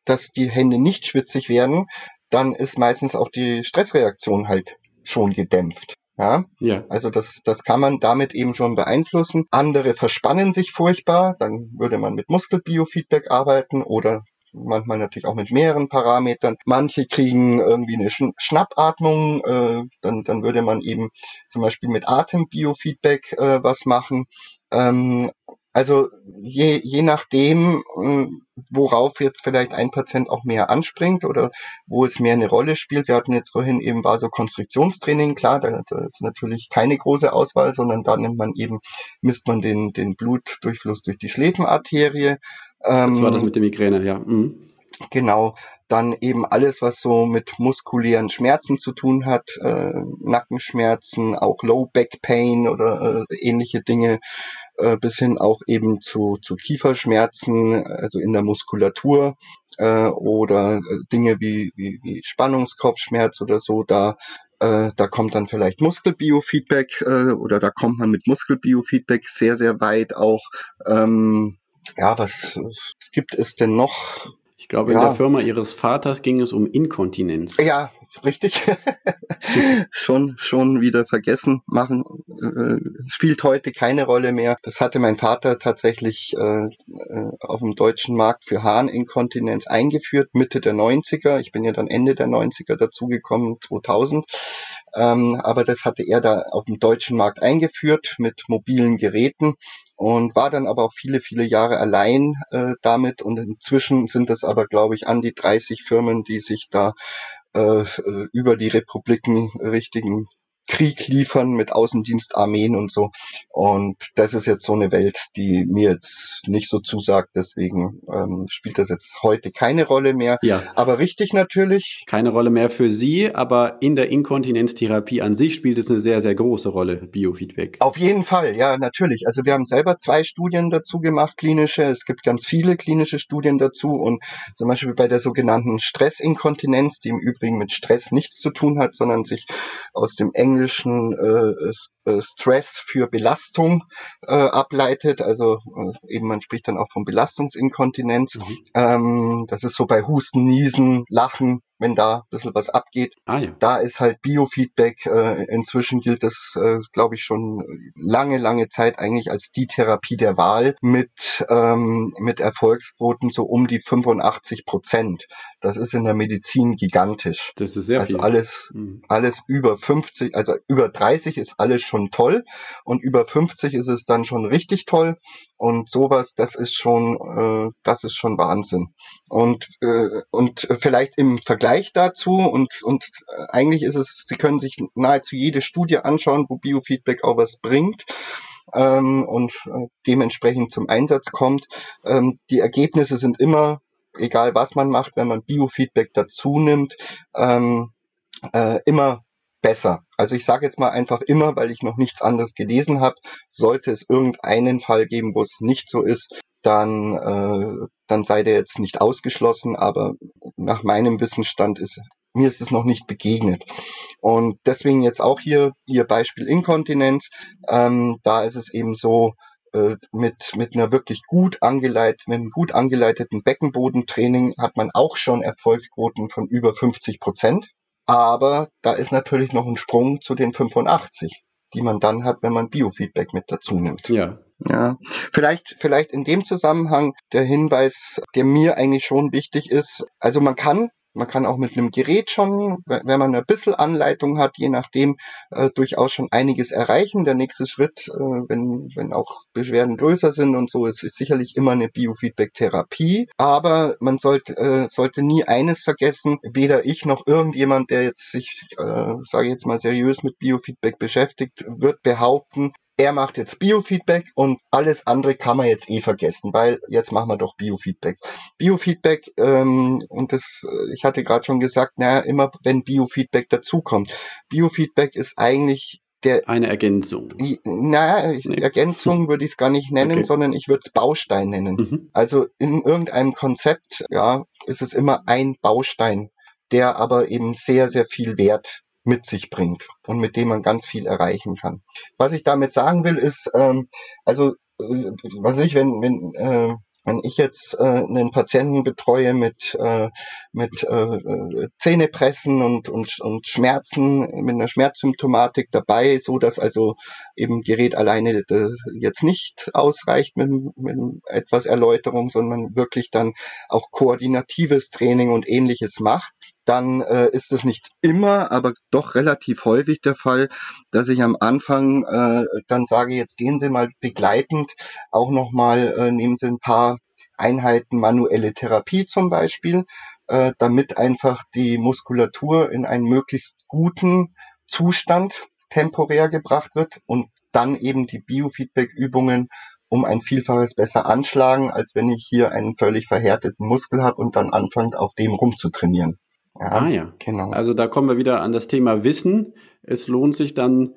dass die Hände nicht schwitzig werden, dann ist meistens auch die Stressreaktion halt schon gedämpft. Ja, ja. Also das, das kann man damit eben schon beeinflussen. Andere verspannen sich furchtbar, dann würde man mit Muskelbiofeedback arbeiten oder manchmal natürlich auch mit mehreren Parametern. Manche kriegen irgendwie eine Schnappatmung, äh, dann, dann würde man eben zum Beispiel mit Atembiofeedback äh, was machen. Ähm, also je, je nachdem, äh, worauf jetzt vielleicht ein Patient auch mehr anspringt oder wo es mehr eine Rolle spielt. Wir hatten jetzt vorhin eben Vasokonstriktionstraining, klar, da, da ist natürlich keine große Auswahl, sondern da nimmt man eben, misst man den, den Blutdurchfluss durch die Schläfenarterie ähm, das war das mit der Migräne, ja. Mhm. Genau, dann eben alles, was so mit muskulären Schmerzen zu tun hat, äh, Nackenschmerzen, auch Low Back Pain oder äh, ähnliche Dinge, äh, bis hin auch eben zu, zu Kieferschmerzen, also in der Muskulatur äh, oder äh, Dinge wie, wie, wie Spannungskopfschmerz oder so, da äh, da kommt dann vielleicht Muskelbiofeedback äh, oder da kommt man mit Muskelbiofeedback sehr, sehr weit auch. Ähm, ja, was, was gibt es denn noch? Ich glaube, ja. in der Firma Ihres Vaters ging es um Inkontinenz. Ja, richtig. [laughs] schon, schon wieder vergessen machen. Äh, spielt heute keine Rolle mehr. Das hatte mein Vater tatsächlich äh, äh auf dem deutschen Markt für Harninkontinenz eingeführt, Mitte der 90er. Ich bin ja dann Ende der 90er dazugekommen, 2000. Ähm, aber das hatte er da auf dem deutschen Markt eingeführt mit mobilen Geräten und war dann aber auch viele, viele Jahre allein äh, damit. Und inzwischen sind es aber, glaube ich, an die 30 Firmen, die sich da über die Republiken richtigen Krieg liefern mit Außendienstarmeen und so. Und das ist jetzt so eine Welt, die mir jetzt nicht so zusagt. Deswegen ähm, spielt das jetzt heute keine Rolle mehr. Ja. Aber richtig natürlich. Keine Rolle mehr für Sie, aber in der Inkontinenztherapie an sich spielt es eine sehr, sehr große Rolle, Biofeedback. Auf jeden Fall, ja, natürlich. Also wir haben selber zwei Studien dazu gemacht, klinische. Es gibt ganz viele klinische Studien dazu. Und zum Beispiel bei der sogenannten Stressinkontinenz, die im Übrigen mit Stress nichts zu tun hat, sondern sich aus dem englischen englischen äh, äh, Stress für Belastung äh, ableitet. Also äh, eben man spricht dann auch von Belastungsinkontinenz. Mhm. Ähm, das ist so bei Husten, Niesen, Lachen, wenn da ein bisschen was abgeht. Ah, ja. Da ist halt Biofeedback, äh, inzwischen gilt das, äh, glaube ich, schon lange, lange Zeit eigentlich als die Therapie der Wahl mit, ähm, mit Erfolgsquoten so um die 85 Prozent. Das ist in der Medizin gigantisch. Das ist sehr also viel. alles, mhm. alles über 50, also über 30 ist alles schon toll und über 50 ist es dann schon richtig toll und sowas, das ist schon, äh, das ist schon Wahnsinn. Und äh, und vielleicht im Vergleich dazu und und äh, eigentlich ist es, Sie können sich nahezu jede Studie anschauen, wo Biofeedback auch was bringt ähm, und äh, dementsprechend zum Einsatz kommt. Ähm, die Ergebnisse sind immer egal was man macht, wenn man Biofeedback dazu nimmt, ähm, äh, immer besser. Also ich sage jetzt mal einfach immer, weil ich noch nichts anderes gelesen habe, sollte es irgendeinen Fall geben, wo es nicht so ist, dann, äh, dann sei der jetzt nicht ausgeschlossen, aber nach meinem Wissensstand ist mir ist es noch nicht begegnet. Und deswegen jetzt auch hier Ihr Beispiel Inkontinenz. Ähm, da ist es eben so, äh, mit, mit einer wirklich gut angeleitet, mit einem gut angeleiteten Beckenbodentraining hat man auch schon Erfolgsquoten von über 50 Prozent. Aber da ist natürlich noch ein Sprung zu den 85, die man dann hat, wenn man Biofeedback mit dazu nimmt. Ja. Ja, vielleicht, vielleicht in dem Zusammenhang der Hinweis, der mir eigentlich schon wichtig ist. Also man kann man kann auch mit einem Gerät schon, wenn man ein bisschen Anleitung hat, je nachdem, äh, durchaus schon einiges erreichen. Der nächste Schritt, äh, wenn, wenn auch Beschwerden größer sind und so, ist, ist sicherlich immer eine Biofeedback-Therapie. Aber man sollte, äh, sollte nie eines vergessen, weder ich noch irgendjemand, der jetzt sich, äh, sage ich jetzt mal, seriös mit Biofeedback beschäftigt, wird behaupten, er macht jetzt Biofeedback und alles andere kann man jetzt eh vergessen, weil jetzt machen wir doch Biofeedback. Biofeedback, ähm, und das, äh, ich hatte gerade schon gesagt, naja, immer wenn Biofeedback dazukommt. Biofeedback ist eigentlich der, eine Ergänzung. naja, nee. Ergänzung würde ich es gar nicht [laughs] nennen, okay. sondern ich würde es Baustein nennen. Mhm. Also in irgendeinem Konzept, ja, ist es immer ein Baustein, der aber eben sehr, sehr viel Wert mit sich bringt und mit dem man ganz viel erreichen kann. Was ich damit sagen will, ist, ähm, also äh, was ich, wenn, wenn äh, wenn ich jetzt äh, einen Patienten betreue mit, äh, mit äh, äh, Zähnepressen und, und, und Schmerzen, mit einer Schmerzsymptomatik dabei, so dass also eben Gerät alleine äh, jetzt nicht ausreicht mit, mit etwas Erläuterung, sondern wirklich dann auch koordinatives Training und ähnliches macht, dann äh, ist es nicht immer, aber doch relativ häufig der Fall, dass ich am Anfang äh, dann sage, jetzt gehen Sie mal begleitend auch nochmal, äh, nehmen Sie ein paar Einheiten manuelle Therapie zum Beispiel, äh, damit einfach die Muskulatur in einen möglichst guten Zustand temporär gebracht wird und dann eben die Biofeedback-Übungen um ein Vielfaches besser anschlagen, als wenn ich hier einen völlig verhärteten Muskel habe und dann anfange, auf dem rumzutrainieren. Ja, ah ja, genau. Also da kommen wir wieder an das Thema Wissen. Es lohnt sich dann,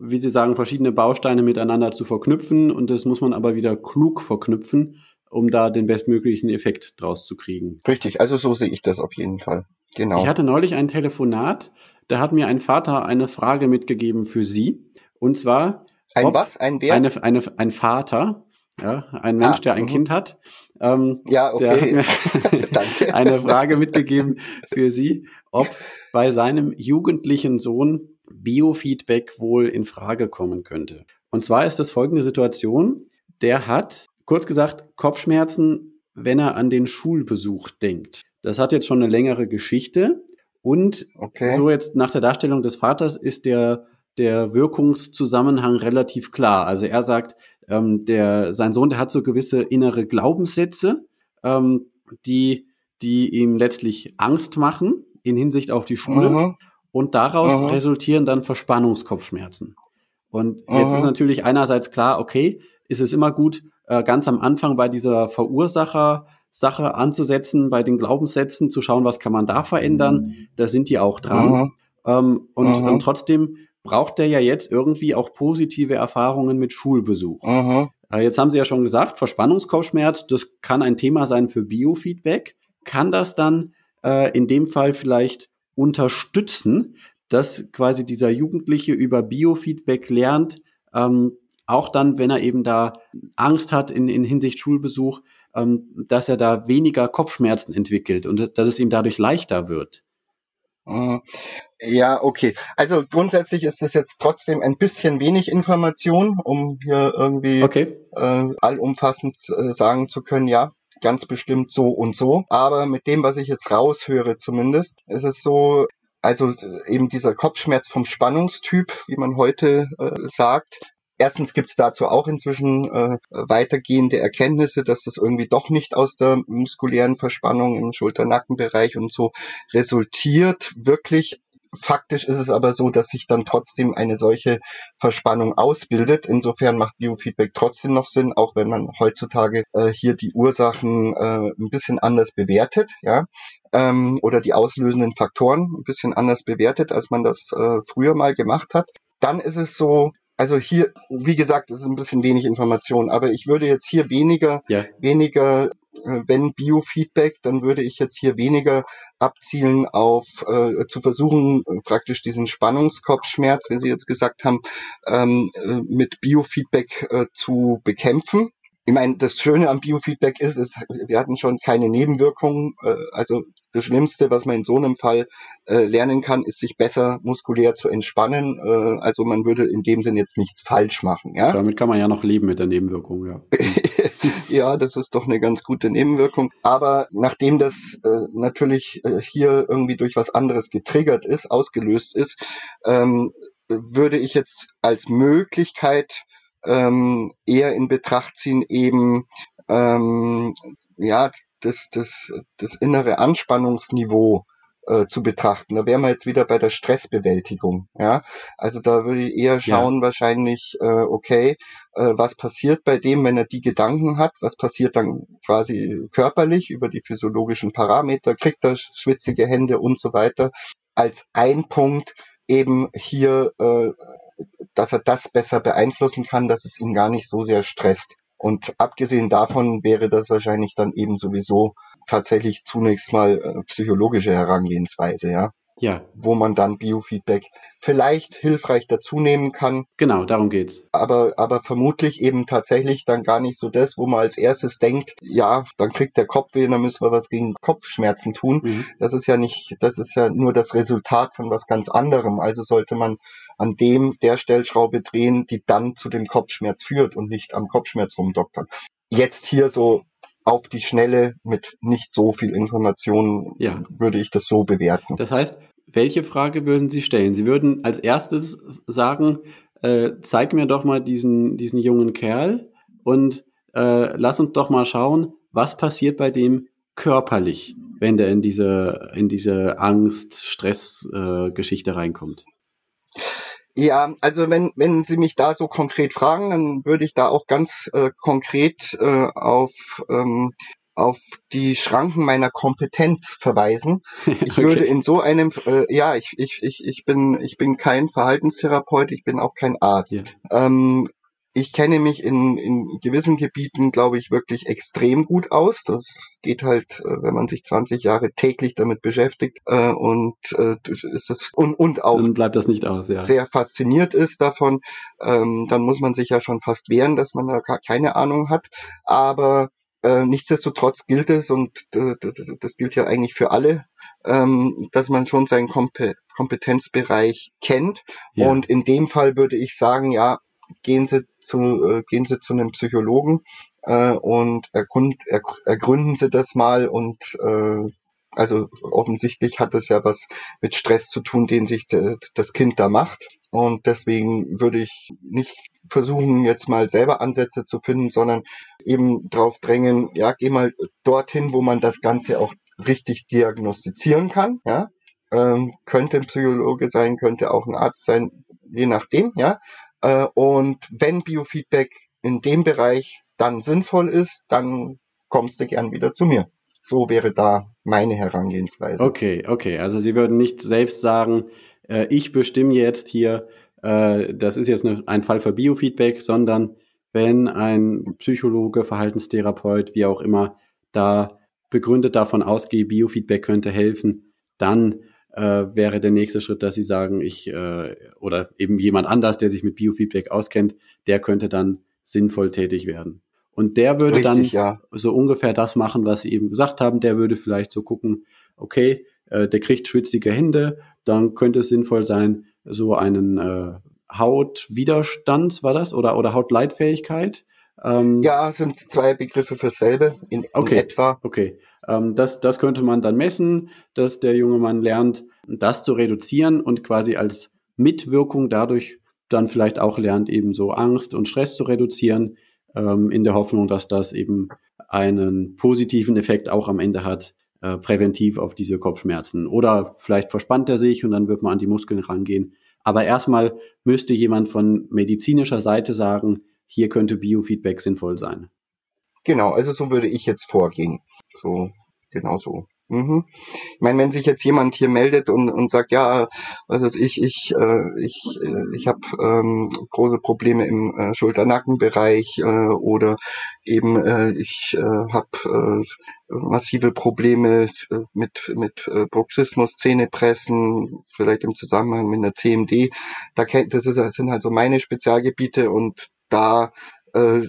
wie Sie sagen, verschiedene Bausteine miteinander zu verknüpfen und das muss man aber wieder klug verknüpfen, um da den bestmöglichen Effekt draus zu kriegen. Richtig, also so sehe ich das auf jeden Fall. Genau. Ich hatte neulich ein Telefonat, da hat mir ein Vater eine Frage mitgegeben für Sie. Und zwar. Ein was? Ein wer? Eine, eine, ein Vater, ja, ein Mensch, ah, der ein -hmm. Kind hat. Ähm, ja, okay. [laughs] [laughs] Danke. eine Frage mitgegeben für Sie, ob bei seinem jugendlichen Sohn Biofeedback wohl in Frage kommen könnte. Und zwar ist das folgende Situation. Der hat, kurz gesagt, Kopfschmerzen, wenn er an den Schulbesuch denkt. Das hat jetzt schon eine längere Geschichte. Und okay. so jetzt nach der Darstellung des Vaters ist der, der Wirkungszusammenhang relativ klar. Also er sagt, ähm, der, sein Sohn, der hat so gewisse innere Glaubenssätze, ähm, die, die ihm letztlich Angst machen in Hinsicht auf die Schule. Mhm. Und daraus mhm. resultieren dann Verspannungskopfschmerzen. Und jetzt ist natürlich einerseits klar, okay, ist es immer gut, äh, ganz am Anfang bei dieser Verursacher-Sache anzusetzen, bei den Glaubenssätzen, zu schauen, was kann man da verändern. Da sind die auch dran. Ähm, und, und trotzdem braucht der ja jetzt irgendwie auch positive Erfahrungen mit Schulbesuch. Mhm. Jetzt haben Sie ja schon gesagt, Verspannungskopfschmerz, das kann ein Thema sein für Biofeedback. Kann das dann äh, in dem Fall vielleicht unterstützen, dass quasi dieser Jugendliche über Biofeedback lernt, ähm, auch dann, wenn er eben da Angst hat in, in Hinsicht Schulbesuch, ähm, dass er da weniger Kopfschmerzen entwickelt und dass es ihm dadurch leichter wird. Mhm. Ja, okay. Also grundsätzlich ist es jetzt trotzdem ein bisschen wenig Information, um hier irgendwie okay. äh, allumfassend äh, sagen zu können, ja, ganz bestimmt so und so. Aber mit dem, was ich jetzt raushöre zumindest, ist es so, also eben dieser Kopfschmerz vom Spannungstyp, wie man heute äh, sagt, Erstens gibt es dazu auch inzwischen äh, weitergehende Erkenntnisse, dass das irgendwie doch nicht aus der muskulären Verspannung im Schulter-Nackenbereich und so resultiert. Wirklich Faktisch ist es aber so, dass sich dann trotzdem eine solche Verspannung ausbildet. Insofern macht Biofeedback trotzdem noch Sinn, auch wenn man heutzutage äh, hier die Ursachen äh, ein bisschen anders bewertet, ja, ähm, oder die auslösenden Faktoren ein bisschen anders bewertet, als man das äh, früher mal gemacht hat. Dann ist es so, also hier, wie gesagt, es ist ein bisschen wenig Information, aber ich würde jetzt hier weniger, ja. weniger, äh, wenn Biofeedback, dann würde ich jetzt hier weniger abzielen auf äh, zu versuchen, praktisch diesen Spannungskopfschmerz, wie Sie jetzt gesagt haben, ähm, äh, mit Biofeedback äh, zu bekämpfen ich meine, das Schöne am Biofeedback ist, ist, wir hatten schon keine Nebenwirkungen. Äh, also das Schlimmste, was man in so einem Fall äh, lernen kann, ist, sich besser muskulär zu entspannen. Äh, also man würde in dem Sinn jetzt nichts falsch machen. Ja? Damit kann man ja noch leben mit der Nebenwirkung, ja. [laughs] ja, das ist doch eine ganz gute Nebenwirkung. Aber nachdem das äh, natürlich äh, hier irgendwie durch was anderes getriggert ist, ausgelöst ist, ähm, würde ich jetzt als Möglichkeit ähm, eher in Betracht ziehen, eben ähm, ja das, das, das innere Anspannungsniveau äh, zu betrachten. Da wären wir jetzt wieder bei der Stressbewältigung. Ja, also da würde ich eher schauen, ja. wahrscheinlich, äh, okay, äh, was passiert bei dem, wenn er die Gedanken hat? Was passiert dann quasi körperlich über die physiologischen Parameter? Kriegt er schwitzige Hände und so weiter? Als ein Punkt eben hier äh, dass er das besser beeinflussen kann, dass es ihn gar nicht so sehr stresst. Und abgesehen davon wäre das wahrscheinlich dann eben sowieso tatsächlich zunächst mal äh, psychologische Herangehensweise, ja ja. wo man dann Biofeedback vielleicht hilfreich dazu nehmen kann. Genau, darum geht's. Aber, aber vermutlich eben tatsächlich dann gar nicht so das, wo man als erstes denkt, ja, dann kriegt der Kopf weh, dann müssen wir was gegen Kopfschmerzen tun. Mhm. Das ist ja nicht, das ist ja nur das Resultat von was ganz anderem. Also sollte man an dem der Stellschraube drehen, die dann zu dem Kopfschmerz führt und nicht am Kopfschmerz rumdoktern. Jetzt hier so auf die Schnelle mit nicht so viel Information ja. würde ich das so bewerten. Das heißt, welche Frage würden Sie stellen? Sie würden als erstes sagen, äh, zeig mir doch mal diesen, diesen jungen Kerl und äh, lass uns doch mal schauen, was passiert bei dem körperlich, wenn der in diese, in diese Angst, Stress-Geschichte äh, reinkommt. Ja, also wenn, wenn Sie mich da so konkret fragen, dann würde ich da auch ganz äh, konkret äh, auf, ähm, auf die Schranken meiner Kompetenz verweisen. [laughs] Ich okay. würde in so einem, äh, ja, ich, ich, ich, ich, bin, ich bin kein Verhaltenstherapeut, ich bin auch kein Arzt. Ja. Ähm, ich kenne mich in, in gewissen Gebieten, glaube ich, wirklich extrem gut aus. Das geht halt, äh, wenn man sich 20 Jahre täglich damit beschäftigt äh, und äh, ist das und, und auch dann bleibt das nicht aus, ja. sehr fasziniert ist davon, ähm, dann muss man sich ja schon fast wehren, dass man da keine Ahnung hat. Aber äh, nichtsdestotrotz gilt es und äh, das gilt ja eigentlich für alle, ähm, dass man schon seinen Kompe Kompetenzbereich kennt. Ja. Und in dem Fall würde ich sagen, ja, gehen Sie zu, äh, gehen Sie zu einem Psychologen äh, und ergrund, er, ergründen Sie das mal und äh, also offensichtlich hat es ja was mit Stress zu tun, den sich de, das Kind da macht. Und deswegen würde ich nicht versuchen, jetzt mal selber Ansätze zu finden, sondern eben drauf drängen, ja, geh mal dorthin, wo man das Ganze auch richtig diagnostizieren kann, ja. Ähm, könnte ein Psychologe sein, könnte auch ein Arzt sein, je nachdem, ja. Äh, und wenn Biofeedback in dem Bereich dann sinnvoll ist, dann kommst du gern wieder zu mir. So wäre da meine Herangehensweise. Okay, okay. Also Sie würden nicht selbst sagen, äh, ich bestimme jetzt hier, äh, das ist jetzt ein Fall für Biofeedback, sondern wenn ein Psychologe, Verhaltenstherapeut, wie auch immer, da begründet davon ausgeht, Biofeedback könnte helfen, dann äh, wäre der nächste Schritt, dass sie sagen, ich äh, oder eben jemand anders, der sich mit Biofeedback auskennt, der könnte dann sinnvoll tätig werden. Und der würde Richtig, dann ja. so ungefähr das machen, was Sie eben gesagt haben. Der würde vielleicht so gucken, okay, äh, der kriegt schwitzige Hände, dann könnte es sinnvoll sein, so einen äh, Hautwiderstands, war das? Oder, oder Hautleitfähigkeit? Ähm, ja, sind zwei Begriffe für selbe in, in okay, etwa. Okay, ähm, das, das könnte man dann messen, dass der junge Mann lernt, das zu reduzieren und quasi als Mitwirkung dadurch dann vielleicht auch lernt, eben so Angst und Stress zu reduzieren, ähm, in der Hoffnung, dass das eben einen positiven Effekt auch am Ende hat, äh, präventiv auf diese Kopfschmerzen. Oder vielleicht verspannt er sich und dann wird man an die Muskeln rangehen. Aber erstmal müsste jemand von medizinischer Seite sagen, hier könnte Biofeedback sinnvoll sein. Genau, also so würde ich jetzt vorgehen. So, genau so. Mhm. Ich meine, wenn sich jetzt jemand hier meldet und, und sagt, ja, was weiß ich, ich, äh, ich, äh, ich habe ähm, große Probleme im äh, Schulter-Nackenbereich äh, oder eben äh, ich äh, habe äh, massive Probleme äh, mit, mit äh, Bruxismus, Zähnepressen, vielleicht im Zusammenhang mit einer CMD. Da das, ist, das sind halt so meine Spezialgebiete und da äh,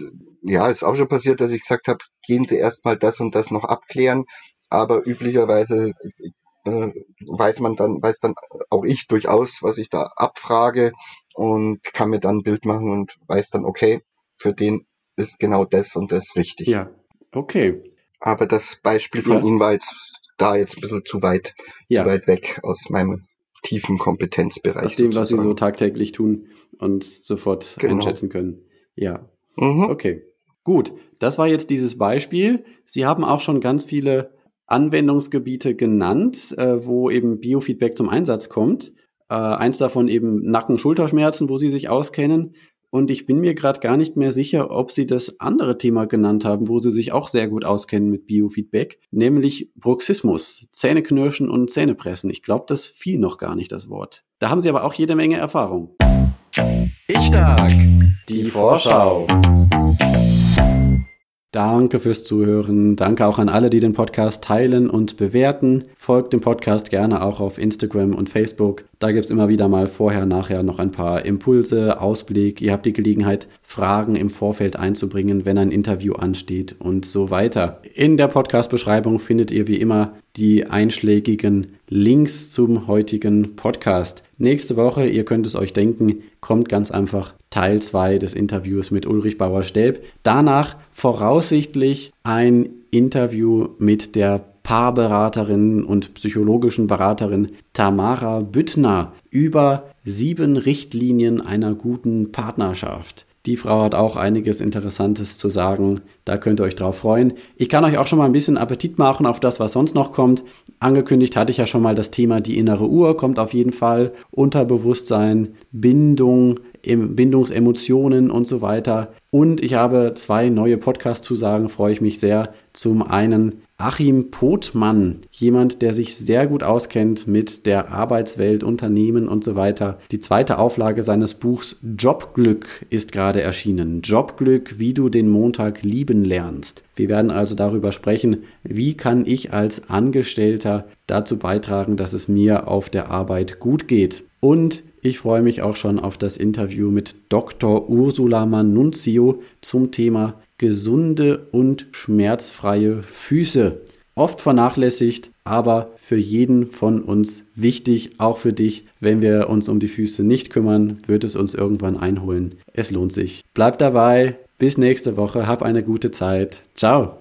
ja, ist auch schon passiert, dass ich gesagt habe, gehen Sie erstmal das und das noch abklären aber üblicherweise äh, weiß man dann, weiß dann auch ich durchaus, was ich da abfrage und kann mir dann ein Bild machen und weiß dann, okay, für den ist genau das und das richtig. Ja, okay. Aber das Beispiel von ja. Ihnen war jetzt da jetzt ein bisschen zu weit, ja. zu weit weg aus meinem tiefen Kompetenzbereich. Aus dem, sozusagen. was Sie so tagtäglich tun und sofort genau. einschätzen können. Ja. Mhm. Okay. Gut, das war jetzt dieses Beispiel. Sie haben auch schon ganz viele Anwendungsgebiete genannt, äh, wo eben Biofeedback zum Einsatz kommt. Äh, eins davon eben Nacken-Schulterschmerzen, wo Sie sich auskennen. Und ich bin mir gerade gar nicht mehr sicher, ob Sie das andere Thema genannt haben, wo Sie sich auch sehr gut auskennen mit Biofeedback, nämlich Bruxismus, Zähneknirschen und Zähnepressen. Ich glaube, das fiel noch gar nicht, das Wort. Da haben Sie aber auch jede Menge Erfahrung. Ich stark. Die Vorschau. Danke fürs Zuhören. Danke auch an alle, die den Podcast teilen und bewerten. Folgt dem Podcast gerne auch auf Instagram und Facebook. Da gibt es immer wieder mal vorher, nachher noch ein paar Impulse, Ausblick. Ihr habt die Gelegenheit, Fragen im Vorfeld einzubringen, wenn ein Interview ansteht und so weiter. In der Podcast-Beschreibung findet ihr wie immer die einschlägigen Links zum heutigen Podcast. Nächste Woche, ihr könnt es euch denken, kommt ganz einfach Teil 2 des Interviews mit Ulrich Bauer-Stelb. Danach voraussichtlich ein Interview mit der Paarberaterin und psychologischen Beraterin Tamara Büttner über sieben Richtlinien einer guten Partnerschaft. Die Frau hat auch einiges Interessantes zu sagen. Da könnt ihr euch drauf freuen. Ich kann euch auch schon mal ein bisschen Appetit machen auf das, was sonst noch kommt. Angekündigt hatte ich ja schon mal das Thema die innere Uhr, kommt auf jeden Fall. Unterbewusstsein, Bindung, Bindungsemotionen und so weiter. Und ich habe zwei neue Podcast-Zusagen, freue ich mich sehr. Zum einen Achim Pothmann, jemand, der sich sehr gut auskennt mit der Arbeitswelt, Unternehmen und so weiter. Die zweite Auflage seines Buchs Jobglück ist gerade erschienen. Jobglück, wie du den Montag lieben lernst. Wir werden also darüber sprechen, wie kann ich als Angestellter dazu beitragen, dass es mir auf der Arbeit gut geht. Und ich freue mich auch schon auf das Interview mit Dr. Ursula Manunzio zum Thema gesunde und schmerzfreie Füße. Oft vernachlässigt, aber für jeden von uns wichtig, auch für dich. Wenn wir uns um die Füße nicht kümmern, wird es uns irgendwann einholen. Es lohnt sich. Bleib dabei. Bis nächste Woche. Hab eine gute Zeit. Ciao.